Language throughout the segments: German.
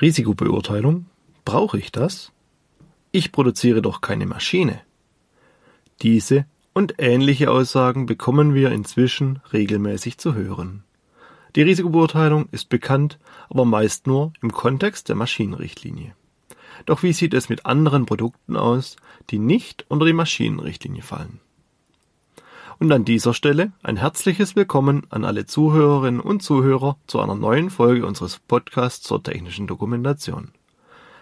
Risikobeurteilung? Brauche ich das? Ich produziere doch keine Maschine. Diese und ähnliche Aussagen bekommen wir inzwischen regelmäßig zu hören. Die Risikobeurteilung ist bekannt, aber meist nur im Kontext der Maschinenrichtlinie. Doch wie sieht es mit anderen Produkten aus, die nicht unter die Maschinenrichtlinie fallen? Und an dieser Stelle ein herzliches Willkommen an alle Zuhörerinnen und Zuhörer zu einer neuen Folge unseres Podcasts zur technischen Dokumentation.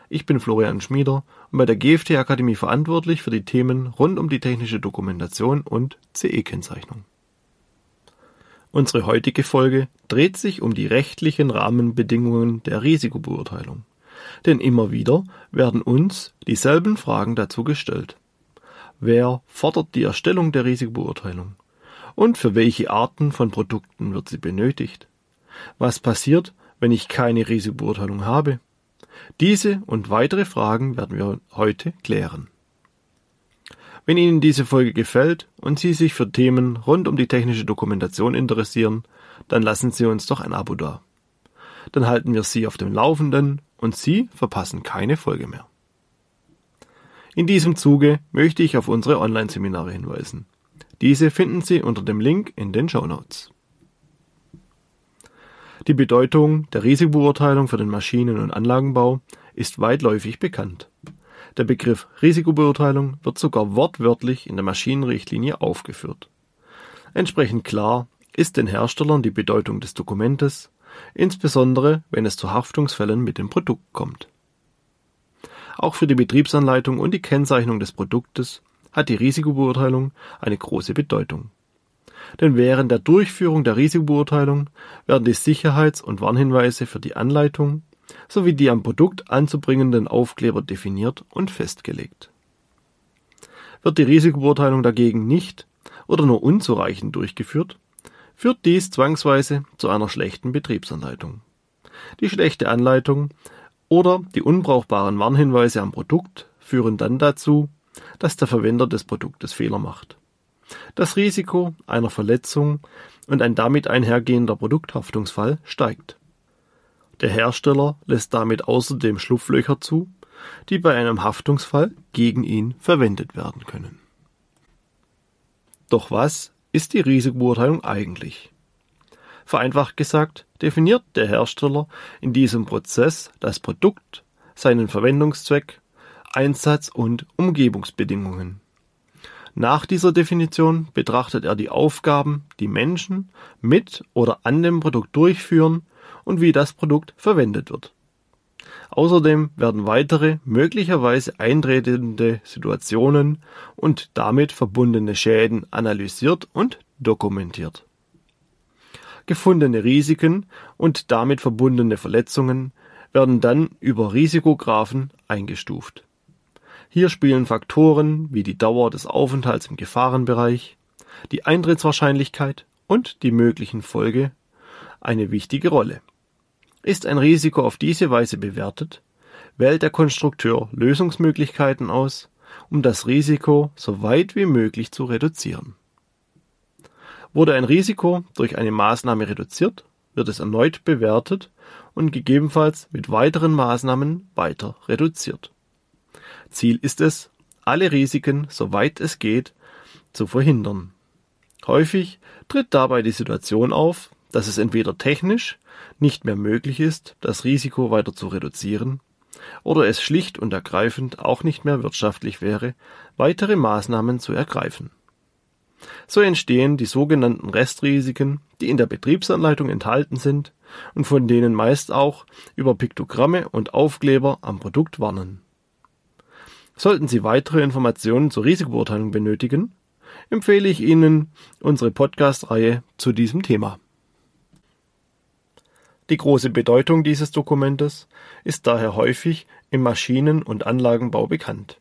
Ich bin Florian Schmieder und bei der GFT Akademie verantwortlich für die Themen rund um die technische Dokumentation und CE-Kennzeichnung. Unsere heutige Folge dreht sich um die rechtlichen Rahmenbedingungen der Risikobeurteilung. Denn immer wieder werden uns dieselben Fragen dazu gestellt. Wer fordert die Erstellung der Risikobeurteilung? Und für welche Arten von Produkten wird sie benötigt? Was passiert, wenn ich keine Risikobeurteilung habe? Diese und weitere Fragen werden wir heute klären. Wenn Ihnen diese Folge gefällt und Sie sich für Themen rund um die technische Dokumentation interessieren, dann lassen Sie uns doch ein Abo da. Dann halten wir Sie auf dem Laufenden und Sie verpassen keine Folge mehr. In diesem Zuge möchte ich auf unsere Online-Seminare hinweisen. Diese finden Sie unter dem Link in den Show Notes. Die Bedeutung der Risikobeurteilung für den Maschinen- und Anlagenbau ist weitläufig bekannt. Der Begriff Risikobeurteilung wird sogar wortwörtlich in der Maschinenrichtlinie aufgeführt. Entsprechend klar ist den Herstellern die Bedeutung des Dokumentes, insbesondere wenn es zu Haftungsfällen mit dem Produkt kommt. Auch für die Betriebsanleitung und die Kennzeichnung des Produktes hat die Risikobeurteilung eine große Bedeutung. Denn während der Durchführung der Risikobeurteilung werden die Sicherheits- und Warnhinweise für die Anleitung sowie die am Produkt anzubringenden Aufkleber definiert und festgelegt. Wird die Risikobeurteilung dagegen nicht oder nur unzureichend durchgeführt, führt dies zwangsweise zu einer schlechten Betriebsanleitung. Die schlechte Anleitung oder die unbrauchbaren Warnhinweise am Produkt führen dann dazu, dass der Verwender des Produktes Fehler macht. Das Risiko einer Verletzung und ein damit einhergehender Produkthaftungsfall steigt. Der Hersteller lässt damit außerdem Schlupflöcher zu, die bei einem Haftungsfall gegen ihn verwendet werden können. Doch was ist die Risikobeurteilung eigentlich? Vereinfacht gesagt definiert der Hersteller in diesem Prozess das Produkt, seinen Verwendungszweck, Einsatz und Umgebungsbedingungen. Nach dieser Definition betrachtet er die Aufgaben, die Menschen mit oder an dem Produkt durchführen und wie das Produkt verwendet wird. Außerdem werden weitere möglicherweise eintretende Situationen und damit verbundene Schäden analysiert und dokumentiert. Gefundene Risiken und damit verbundene Verletzungen werden dann über Risikographen eingestuft. Hier spielen Faktoren wie die Dauer des Aufenthalts im Gefahrenbereich, die Eintrittswahrscheinlichkeit und die möglichen Folge eine wichtige Rolle. Ist ein Risiko auf diese Weise bewertet, wählt der Konstrukteur Lösungsmöglichkeiten aus, um das Risiko so weit wie möglich zu reduzieren. Wurde ein Risiko durch eine Maßnahme reduziert, wird es erneut bewertet und gegebenenfalls mit weiteren Maßnahmen weiter reduziert. Ziel ist es, alle Risiken, soweit es geht, zu verhindern. Häufig tritt dabei die Situation auf, dass es entweder technisch nicht mehr möglich ist, das Risiko weiter zu reduzieren, oder es schlicht und ergreifend auch nicht mehr wirtschaftlich wäre, weitere Maßnahmen zu ergreifen. So entstehen die sogenannten Restrisiken, die in der Betriebsanleitung enthalten sind und von denen meist auch über Piktogramme und Aufkleber am Produkt warnen. Sollten Sie weitere Informationen zur Risikobeurteilung benötigen, empfehle ich Ihnen unsere Podcast-Reihe zu diesem Thema. Die große Bedeutung dieses Dokumentes ist daher häufig im Maschinen- und Anlagenbau bekannt.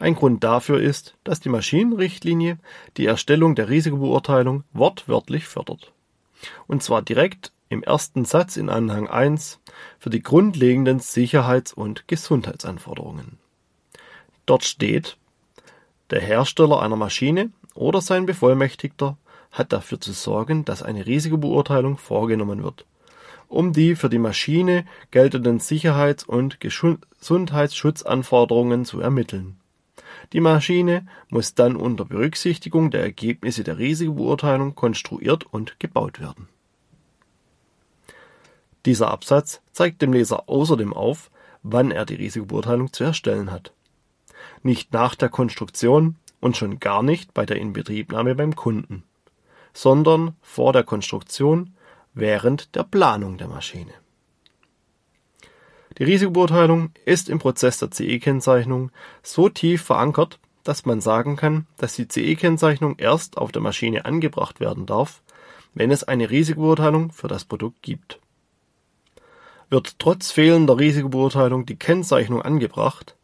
Ein Grund dafür ist, dass die Maschinenrichtlinie die Erstellung der Risikobeurteilung wortwörtlich fördert. Und zwar direkt im ersten Satz in Anhang 1 für die grundlegenden Sicherheits- und Gesundheitsanforderungen. Dort steht, der Hersteller einer Maschine oder sein Bevollmächtigter hat dafür zu sorgen, dass eine Risikobeurteilung vorgenommen wird um die für die Maschine geltenden Sicherheits- und Gesundheitsschutzanforderungen zu ermitteln. Die Maschine muss dann unter Berücksichtigung der Ergebnisse der Risikobeurteilung konstruiert und gebaut werden. Dieser Absatz zeigt dem Leser außerdem auf, wann er die Risikobeurteilung zu erstellen hat. Nicht nach der Konstruktion und schon gar nicht bei der Inbetriebnahme beim Kunden, sondern vor der Konstruktion während der Planung der Maschine. Die Risikobeurteilung ist im Prozess der CE-Kennzeichnung so tief verankert, dass man sagen kann, dass die CE-Kennzeichnung erst auf der Maschine angebracht werden darf, wenn es eine Risikobeurteilung für das Produkt gibt. Wird trotz fehlender Risikobeurteilung die Kennzeichnung angebracht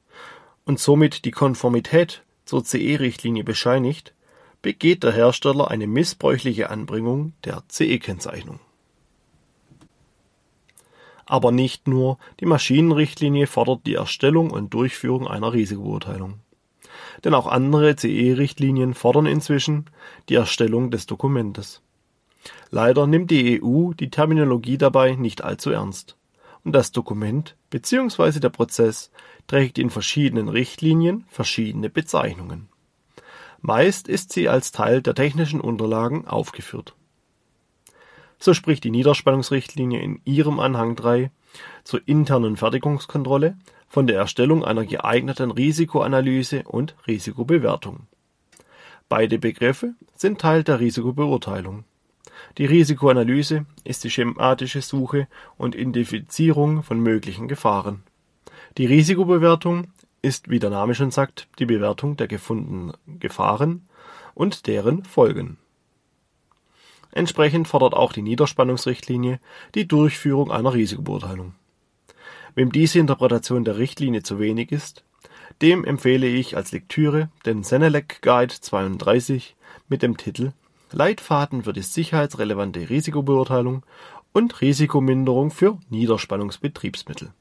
und somit die Konformität zur CE-Richtlinie bescheinigt, begeht der Hersteller eine missbräuchliche Anbringung der CE-Kennzeichnung. Aber nicht nur die Maschinenrichtlinie fordert die Erstellung und Durchführung einer Risikobeurteilung. Denn auch andere CE-Richtlinien fordern inzwischen die Erstellung des Dokumentes. Leider nimmt die EU die Terminologie dabei nicht allzu ernst und das Dokument bzw. der Prozess trägt in verschiedenen Richtlinien verschiedene Bezeichnungen. Meist ist sie als Teil der technischen Unterlagen aufgeführt. So spricht die Niederspannungsrichtlinie in ihrem Anhang 3 zur internen Fertigungskontrolle von der Erstellung einer geeigneten Risikoanalyse und Risikobewertung. Beide Begriffe sind Teil der Risikobeurteilung die Risikoanalyse ist die schematische Suche und Identifizierung von möglichen Gefahren. Die Risikobewertung ist, wie der Name schon sagt, die Bewertung der gefundenen Gefahren und deren Folgen. Entsprechend fordert auch die Niederspannungsrichtlinie die Durchführung einer Risikobeurteilung. Wem diese Interpretation der Richtlinie zu wenig ist, dem empfehle ich als Lektüre den Senelec Guide 32 mit dem Titel Leitfaden für die sicherheitsrelevante Risikobeurteilung und Risikominderung für Niederspannungsbetriebsmittel.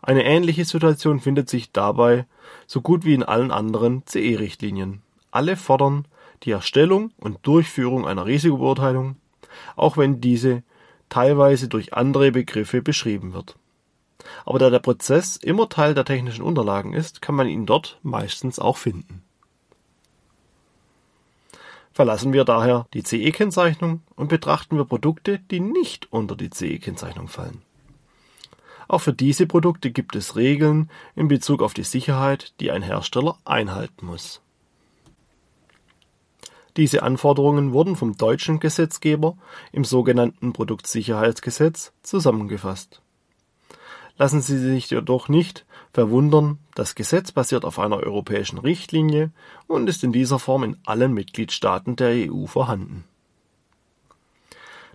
Eine ähnliche Situation findet sich dabei so gut wie in allen anderen CE-Richtlinien. Alle fordern die Erstellung und Durchführung einer Risikobeurteilung, auch wenn diese teilweise durch andere Begriffe beschrieben wird. Aber da der Prozess immer Teil der technischen Unterlagen ist, kann man ihn dort meistens auch finden Verlassen wir daher die CE-Kennzeichnung und betrachten wir Produkte, die nicht unter die CE-Kennzeichnung fallen. Auch für diese Produkte gibt es Regeln in Bezug auf die Sicherheit, die ein Hersteller einhalten muss. Diese Anforderungen wurden vom deutschen Gesetzgeber im sogenannten Produktsicherheitsgesetz zusammengefasst. Lassen Sie sich jedoch nicht verwundern, das Gesetz basiert auf einer europäischen Richtlinie und ist in dieser Form in allen Mitgliedstaaten der EU vorhanden.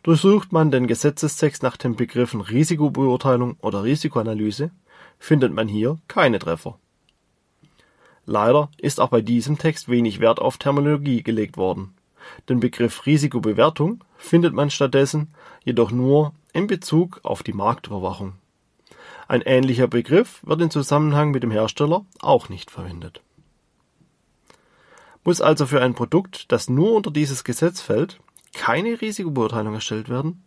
Durchsucht man den Gesetzestext nach den Begriffen Risikobeurteilung oder Risikoanalyse, findet man hier keine Treffer. Leider ist auch bei diesem Text wenig Wert auf Terminologie gelegt worden. Den Begriff Risikobewertung findet man stattdessen jedoch nur in Bezug auf die Marktüberwachung. Ein ähnlicher Begriff wird in Zusammenhang mit dem Hersteller auch nicht verwendet. Muss also für ein Produkt, das nur unter dieses Gesetz fällt, keine Risikobeurteilung erstellt werden?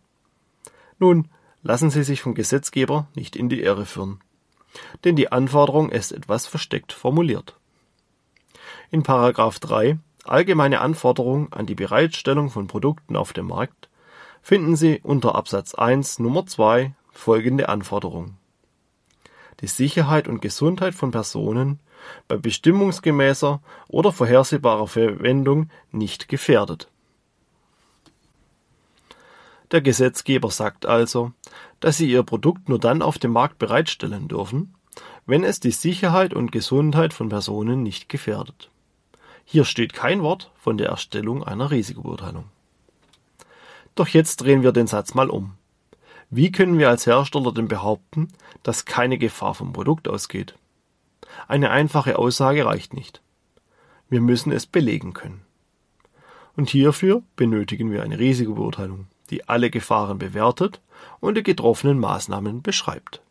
Nun, lassen Sie sich vom Gesetzgeber nicht in die Irre führen. Denn die Anforderung ist etwas versteckt formuliert. In Paragraph 3 Allgemeine Anforderungen an die Bereitstellung von Produkten auf dem Markt finden Sie unter Absatz 1 Nummer 2 folgende Anforderung die Sicherheit und Gesundheit von Personen bei bestimmungsgemäßer oder vorhersehbarer Verwendung nicht gefährdet. Der Gesetzgeber sagt also, dass Sie Ihr Produkt nur dann auf dem Markt bereitstellen dürfen, wenn es die Sicherheit und Gesundheit von Personen nicht gefährdet. Hier steht kein Wort von der Erstellung einer Risikobeurteilung. Doch jetzt drehen wir den Satz mal um. Wie können wir als Hersteller denn behaupten, dass keine Gefahr vom Produkt ausgeht? Eine einfache Aussage reicht nicht. Wir müssen es belegen können. Und hierfür benötigen wir eine Risikobeurteilung, die alle Gefahren bewertet und die getroffenen Maßnahmen beschreibt.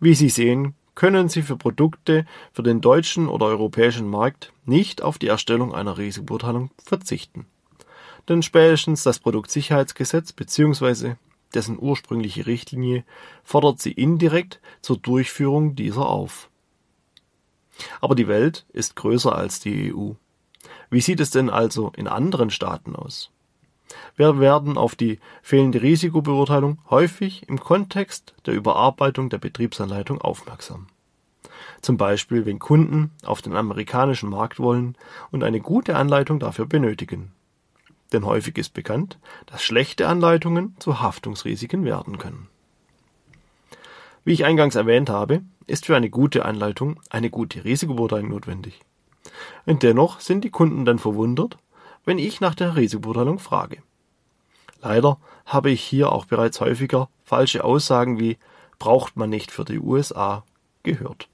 Wie Sie sehen, können Sie für Produkte für den deutschen oder europäischen Markt nicht auf die Erstellung einer Risikobeurteilung verzichten. denn spätestens das Produktsicherheitsgesetz bzw. dessen ursprüngliche Richtlinie fordert sie indirekt zur Durchführung dieser auf. Aber die Welt ist größer als die EU. Wie sieht es denn also in anderen Staaten aus? Wir werden auf die fehlende Risikobeurteilung häufig im Kontext der Überarbeitung der Betriebsanleitung aufmerksam. Zum Beispiel, wenn Kunden auf den amerikanischen Markt wollen und eine gute Anleitung dafür benötigen. Denn häufig ist bekannt, dass schlechte Anleitungen zu Haftungsrisiken werden können. Wie ich eingangs erwähnt habe, ist für eine gute Anleitung eine gute Risikobeurteilung notwendig. Und dennoch sind die Kunden dann verwundert, wenn ich nach der Risikobeurteilung frage. Leider habe ich hier auch bereits häufiger falsche Aussagen wie braucht man nicht für die USA gehört.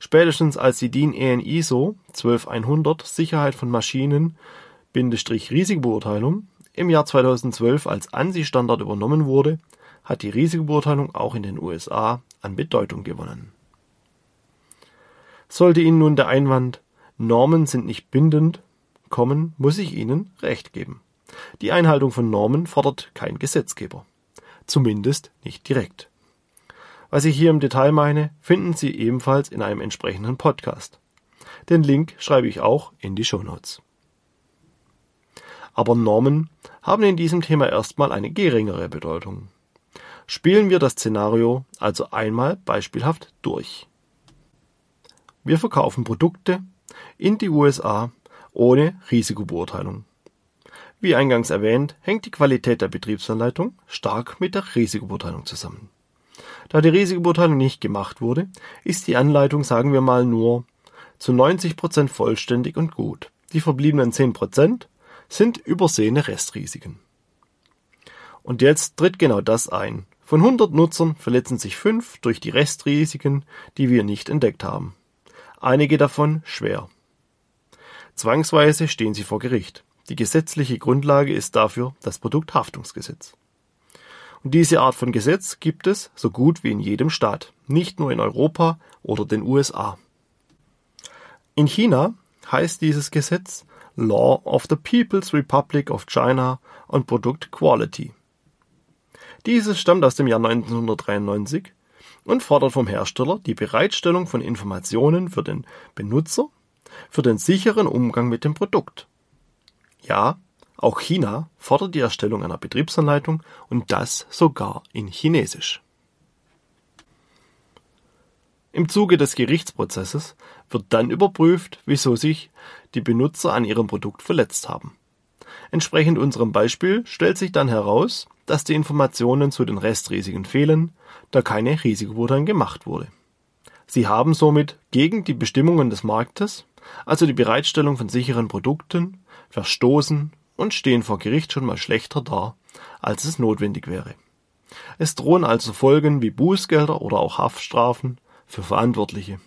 Spätestens als die DIN EN ISO 12100 Sicherheit von Maschinen Risikobeurteilung im Jahr 2012 als ANSI-Standard übernommen wurde, hat die Risikobeurteilung auch in den USA an Bedeutung gewonnen. Sollte Ihnen nun der Einwand Normen sind nicht bindend kommen, muss ich Ihnen recht geben. Die Einhaltung von Normen fordert kein Gesetzgeber. Zumindest nicht direkt. Was ich hier im Detail meine, finden Sie ebenfalls in einem entsprechenden Podcast. Den Link schreibe ich auch in die Show Notes. Aber Normen haben in diesem Thema erstmal eine geringere Bedeutung. Spielen wir das Szenario also einmal beispielhaft durch. Wir verkaufen Produkte in die USA ohne Risikobeurteilung. Wie eingangs erwähnt, hängt die Qualität der Betriebsanleitung stark mit der Risikobeurteilung zusammen. Da die Risikobeurteilung nicht gemacht wurde, ist die Anleitung, sagen wir mal, nur zu 90 Prozent vollständig und gut. Die verbliebenen 10 Prozent sind übersehene Restrisiken. Und jetzt tritt genau das ein. Von 100 Nutzern verletzen sich 5 durch die Restrisiken, die wir nicht entdeckt haben. Einige davon schwer. Zwangsweise stehen sie vor Gericht. Die gesetzliche Grundlage ist dafür das Produkthaftungsgesetz. Und diese Art von Gesetz gibt es so gut wie in jedem Staat, nicht nur in Europa oder den USA. In China heißt dieses Gesetz Law of the People's Republic of China on Product Quality. Dieses stammt aus dem Jahr 1993 und fordert vom Hersteller die Bereitstellung von Informationen für den Benutzer für den sicheren Umgang mit dem Produkt. Ja, auch China fordert die Erstellung einer Betriebsanleitung und das sogar in Chinesisch. Im Zuge des Gerichtsprozesses wird dann überprüft, wieso sich die Benutzer an ihrem Produkt verletzt haben. Entsprechend unserem Beispiel stellt sich dann heraus, dass die Informationen zu den Restrisiken fehlen, da keine Risikobeurteilung gemacht wurde. Sie haben somit gegen die Bestimmungen des Marktes, also die Bereitstellung von sicheren Produkten, verstoßen und stehen vor Gericht schon mal schlechter da, als es notwendig wäre. Es drohen also Folgen wie Bußgelder oder auch Haftstrafen für Verantwortliche.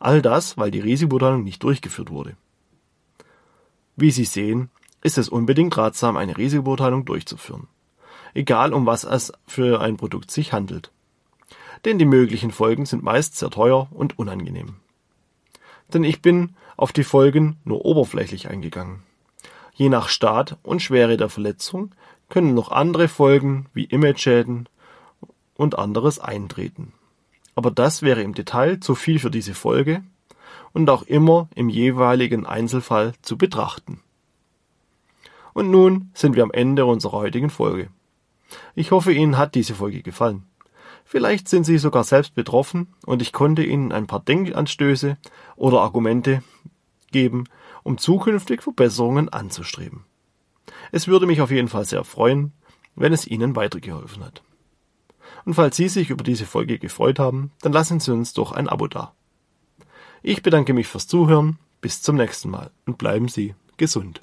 All das, weil die Risikobeurteilung nicht durchgeführt wurde. Wie Sie sehen, ist es unbedingt ratsam, eine Risikobeurteilung durchzuführen. Egal um was es für ein Produkt sich handelt. Denn die möglichen Folgen sind meist sehr teuer und unangenehm. Denn ich bin auf die Folgen nur oberflächlich eingegangen. Je nach Staat und Schwere der Verletzung können noch andere Folgen wie Imageschäden und anderes eintreten. Aber das wäre im Detail zu viel für diese Folge und auch immer im jeweiligen Einzelfall zu betrachten. Und nun sind wir am Ende unserer heutigen Folge. Ich hoffe, Ihnen hat diese Folge gefallen. Vielleicht sind Sie sogar selbst betroffen und ich konnte Ihnen ein paar Denkanstöße oder Argumente geben, um zukünftig Verbesserungen anzustreben. Es würde mich auf jeden Fall sehr freuen, wenn es Ihnen weitergeholfen hat. Und falls Sie sich über diese Folge gefreut haben, dann lassen Sie uns doch ein Abo da. Ich bedanke mich fürs Zuhören, bis zum nächsten Mal und bleiben Sie gesund.